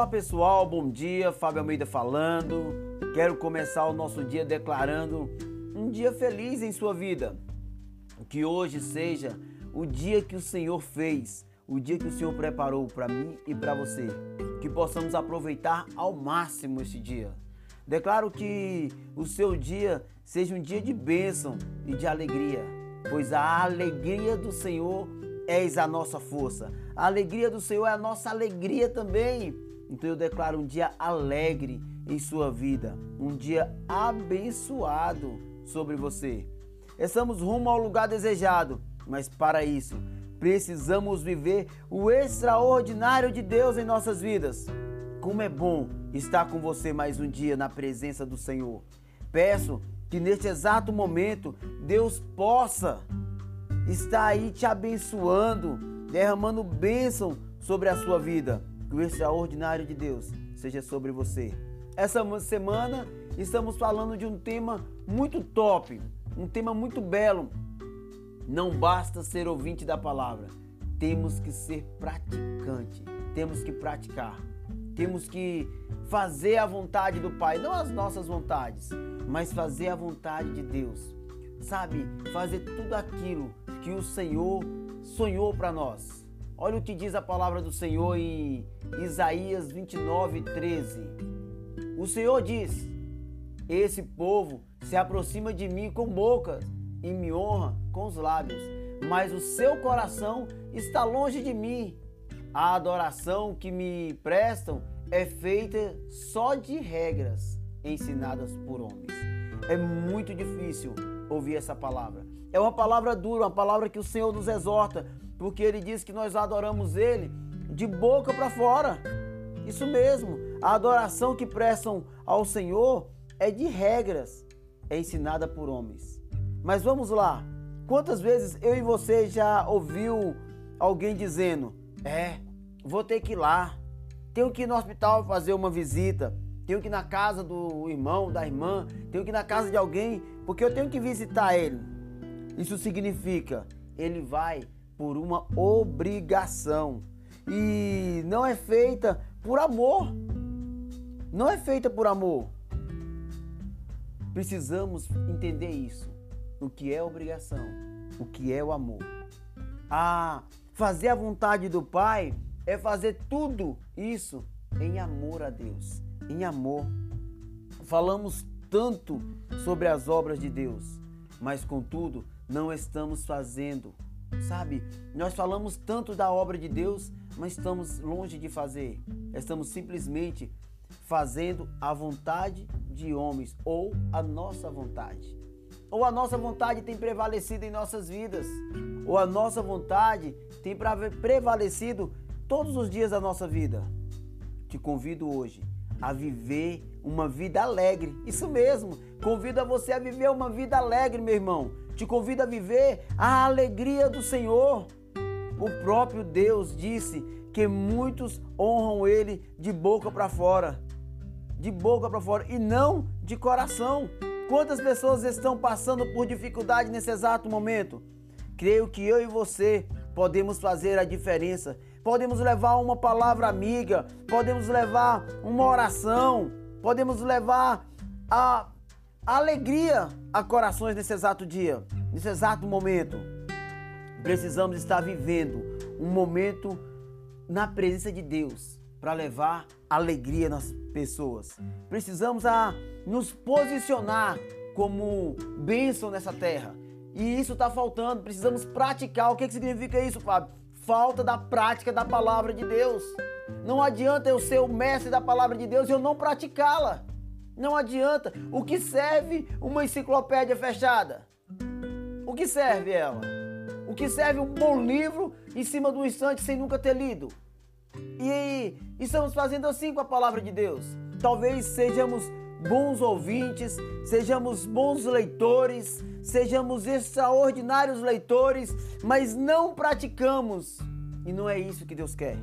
Olá pessoal, bom dia. Fábio Almeida falando. Quero começar o nosso dia declarando um dia feliz em sua vida. Que hoje seja o dia que o Senhor fez, o dia que o Senhor preparou para mim e para você. Que possamos aproveitar ao máximo este dia. Declaro que o seu dia seja um dia de bênção e de alegria, pois a alegria do Senhor és a nossa força. A alegria do Senhor é a nossa alegria também. Então eu declaro um dia alegre em sua vida, um dia abençoado sobre você. Estamos rumo ao lugar desejado, mas para isso precisamos viver o extraordinário de Deus em nossas vidas. Como é bom estar com você mais um dia na presença do Senhor. Peço que neste exato momento Deus possa está aí te abençoando, derramando bênção sobre a sua vida. Que o extraordinário de Deus seja sobre você. Essa semana estamos falando de um tema muito top, um tema muito belo. Não basta ser ouvinte da palavra, temos que ser praticante, temos que praticar. Temos que fazer a vontade do Pai, não as nossas vontades, mas fazer a vontade de Deus. Sabe, fazer tudo aquilo que o Senhor sonhou para nós. Olha o que diz a palavra do Senhor em Isaías 29, 13. O Senhor diz: Esse povo se aproxima de mim com boca e me honra com os lábios, mas o seu coração está longe de mim. A adoração que me prestam é feita só de regras ensinadas por homens. É muito difícil ouvir essa palavra. É uma palavra dura, uma palavra que o Senhor nos exorta, porque Ele diz que nós adoramos Ele de boca para fora. Isso mesmo, a adoração que prestam ao Senhor é de regras, é ensinada por homens. Mas vamos lá, quantas vezes eu e você já ouviu alguém dizendo: É, vou ter que ir lá, tenho que ir no hospital fazer uma visita, tenho que ir na casa do irmão, da irmã, tenho que ir na casa de alguém, porque eu tenho que visitar ele. Isso significa ele vai por uma obrigação e não é feita por amor. Não é feita por amor. Precisamos entender isso. O que é obrigação, o que é o amor. Ah, fazer a vontade do Pai é fazer tudo isso em amor a Deus, em amor. Falamos tanto sobre as obras de Deus, mas contudo não estamos fazendo. Sabe, nós falamos tanto da obra de Deus, mas estamos longe de fazer. Estamos simplesmente fazendo a vontade de homens ou a nossa vontade. Ou a nossa vontade tem prevalecido em nossas vidas, ou a nossa vontade tem prevalecido todos os dias da nossa vida. Te convido hoje a viver uma vida alegre. Isso mesmo, convido você a viver uma vida alegre, meu irmão. Te convido a viver a alegria do Senhor. O próprio Deus disse que muitos honram Ele de boca para fora, de boca para fora e não de coração. Quantas pessoas estão passando por dificuldade nesse exato momento? Creio que eu e você podemos fazer a diferença. Podemos levar uma palavra amiga, podemos levar uma oração, podemos levar a alegria a corações nesse exato dia, nesse exato momento. Precisamos estar vivendo um momento na presença de Deus para levar alegria nas pessoas. Precisamos a nos posicionar como bênção nessa terra. E isso está faltando. Precisamos praticar. O que, que significa isso, Fábio? Falta da prática da palavra de Deus. Não adianta eu ser o mestre da palavra de Deus e eu não praticá-la. Não adianta. O que serve uma enciclopédia fechada? O que serve ela? O que serve um bom livro em cima do instante sem nunca ter lido? E estamos fazendo assim com a palavra de Deus. Talvez sejamos bons ouvintes, sejamos bons leitores, sejamos extraordinários leitores, mas não praticamos. E não é isso que Deus quer.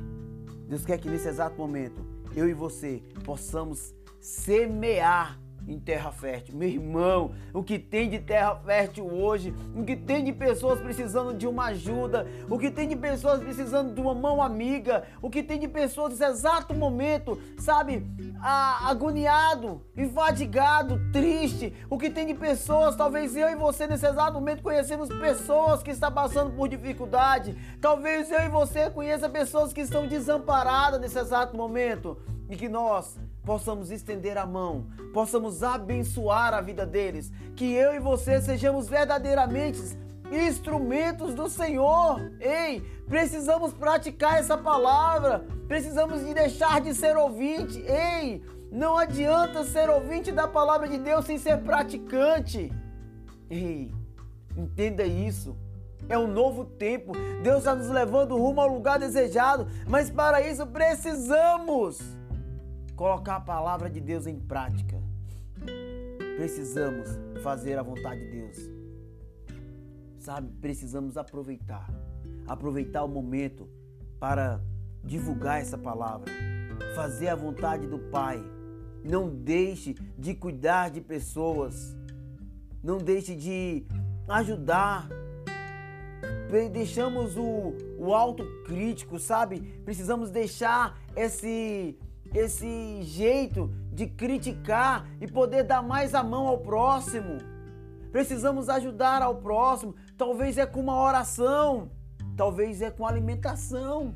Deus quer que nesse exato momento eu e você possamos semear em terra fértil. Meu irmão, o que tem de terra fértil hoje, o que tem de pessoas precisando de uma ajuda, o que tem de pessoas precisando de uma mão amiga, o que tem de pessoas nesse exato momento, sabe, agoniado, enfadigado, triste, o que tem de pessoas, talvez eu e você nesse exato momento conhecemos pessoas que estão passando por dificuldade, talvez eu e você conheça pessoas que estão desamparadas nesse exato momento e que nós possamos estender a mão, possamos abençoar a vida deles, que eu e você sejamos verdadeiramente instrumentos do Senhor. Ei, precisamos praticar essa palavra, precisamos de deixar de ser ouvinte. Ei, não adianta ser ouvinte da palavra de Deus sem ser praticante. Ei, entenda isso. É um novo tempo. Deus está nos levando rumo ao lugar desejado, mas para isso precisamos colocar a palavra de Deus em prática. Precisamos fazer a vontade de Deus. Sabe, precisamos aproveitar. Aproveitar o momento para divulgar essa palavra. Fazer a vontade do Pai. Não deixe de cuidar de pessoas. Não deixe de ajudar. Deixamos o, o autocrítico, sabe? Precisamos deixar esse esse jeito de criticar e poder dar mais a mão ao próximo. Precisamos ajudar ao próximo. Talvez é com uma oração, talvez é com alimentação.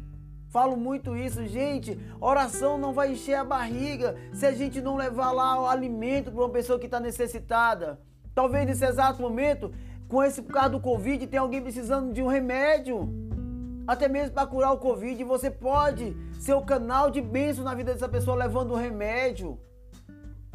Falo muito isso, gente. Oração não vai encher a barriga se a gente não levar lá o alimento para uma pessoa que está necessitada. Talvez nesse exato momento, com esse por causa do Covid, tem alguém precisando de um remédio até mesmo para curar o Covid. Você pode ser o canal de bênção na vida dessa pessoa, levando remédio,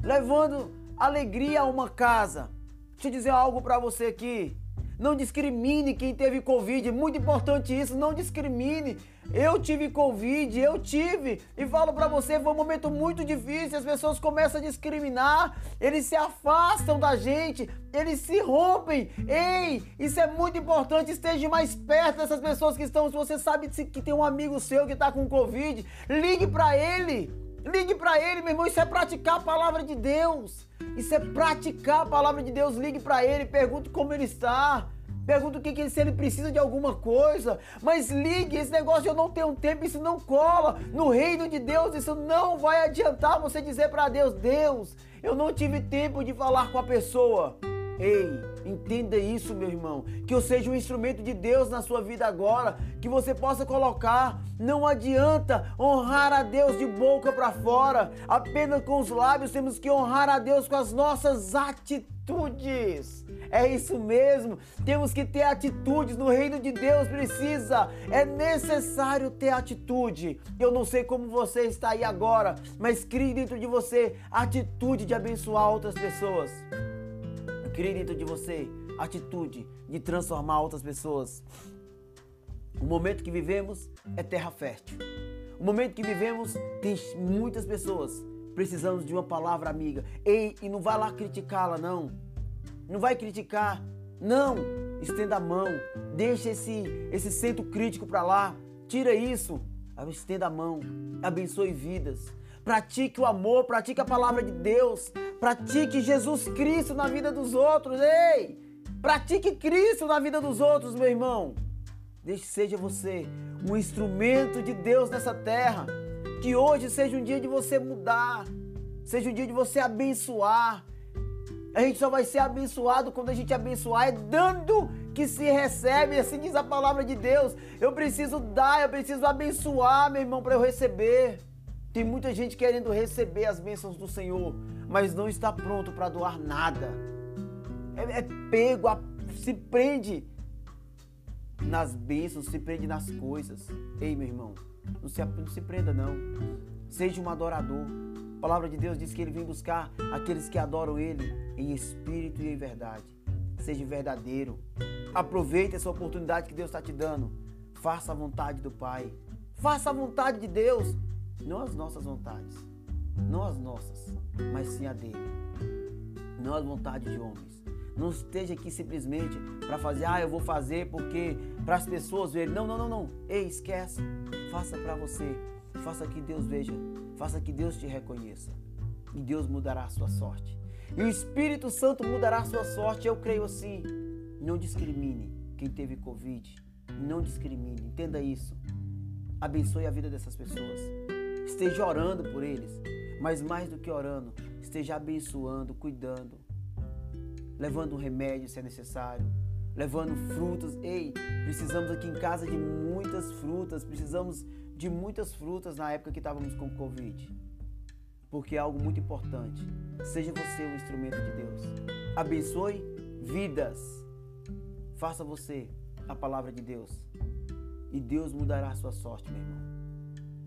levando alegria a uma casa. Deixa eu dizer algo para você aqui. Não discrimine quem teve Covid. Muito importante isso. Não discrimine. Eu tive Covid, eu tive. E falo para você, foi um momento muito difícil. As pessoas começam a discriminar. Eles se afastam da gente. Eles se rompem. Ei, isso é muito importante. Esteja mais perto dessas pessoas que estão. Se você sabe que tem um amigo seu que está com Covid, ligue para ele. Ligue para ele, meu irmão. Isso é praticar a palavra de Deus. Isso é praticar a palavra de Deus. Ligue para ele, pergunte como ele está. Pergunta o que, que se ele precisa de alguma coisa. Mas ligue, esse negócio eu não tenho tempo, isso não cola. No reino de Deus, isso não vai adiantar você dizer para Deus: Deus, eu não tive tempo de falar com a pessoa. Ei, entenda isso, meu irmão. Que eu seja um instrumento de Deus na sua vida agora. Que você possa colocar. Não adianta honrar a Deus de boca para fora. Apenas com os lábios temos que honrar a Deus com as nossas atitudes. É isso mesmo. Temos que ter atitudes no reino de Deus. Precisa. É necessário ter atitude. Eu não sei como você está aí agora, mas crie dentro de você atitude de abençoar outras pessoas. Crie dentro de você atitude de transformar outras pessoas. O momento que vivemos é terra fértil. O momento que vivemos tem muitas pessoas precisando de uma palavra amiga. Ei, e não vai lá criticá-la não. Não vai criticar. Não, estenda a mão. Deixa esse esse centro crítico para lá. Tira isso. Estenda a mão. Abençoe vidas. Pratique o amor, pratique a palavra de Deus. Pratique Jesus Cristo na vida dos outros. Ei! Pratique Cristo na vida dos outros, meu irmão. Deixe seja você um instrumento de Deus nessa terra. Que hoje seja um dia de você mudar. Seja um dia de você abençoar. A gente só vai ser abençoado quando a gente abençoar, é dando que se recebe, assim diz a palavra de Deus. Eu preciso dar, eu preciso abençoar, meu irmão, para eu receber. Tem muita gente querendo receber as bênçãos do Senhor, mas não está pronto para doar nada. É, é pego, a, se prende nas bênçãos, se prende nas coisas. Ei, meu irmão, não se, não se prenda não. Seja um adorador. A palavra de Deus diz que ele vem buscar aqueles que adoram ele em espírito e em verdade. Seja verdadeiro. Aproveite essa oportunidade que Deus está te dando. Faça a vontade do Pai. Faça a vontade de Deus. Não as nossas vontades, não as nossas, mas sim a dele. Não as vontades de homens. Não esteja aqui simplesmente para fazer, ah, eu vou fazer porque para as pessoas verem. Não, não, não, não. Ei, esquece. Faça para você. Faça que Deus veja. Faça que Deus te reconheça. E Deus mudará a sua sorte. E o Espírito Santo mudará a sua sorte. Eu creio assim. Não discrimine quem teve Covid. Não discrimine. Entenda isso. Abençoe a vida dessas pessoas. Esteja orando por eles. Mas mais do que orando, esteja abençoando, cuidando, levando um remédio se é necessário, levando frutas. Ei, precisamos aqui em casa de muitas frutas, precisamos de muitas frutas na época que estávamos com Covid. Porque é algo muito importante. Seja você um instrumento de Deus. Abençoe vidas. Faça você a palavra de Deus. E Deus mudará a sua sorte, meu irmão.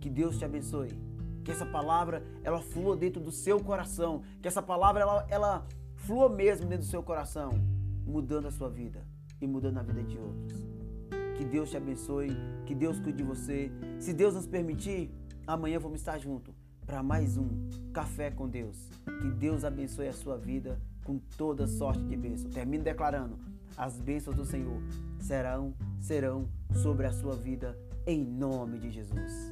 Que Deus te abençoe. Que essa palavra ela flua dentro do seu coração. Que essa palavra ela, ela flua mesmo dentro do seu coração, mudando a sua vida e mudando a vida de outros. Que Deus te abençoe, que Deus cuide de você. Se Deus nos permitir, amanhã vamos estar juntos para mais um Café com Deus. Que Deus abençoe a sua vida com toda sorte de bênção. Termino declarando: as bênçãos do Senhor serão, serão sobre a sua vida em nome de Jesus.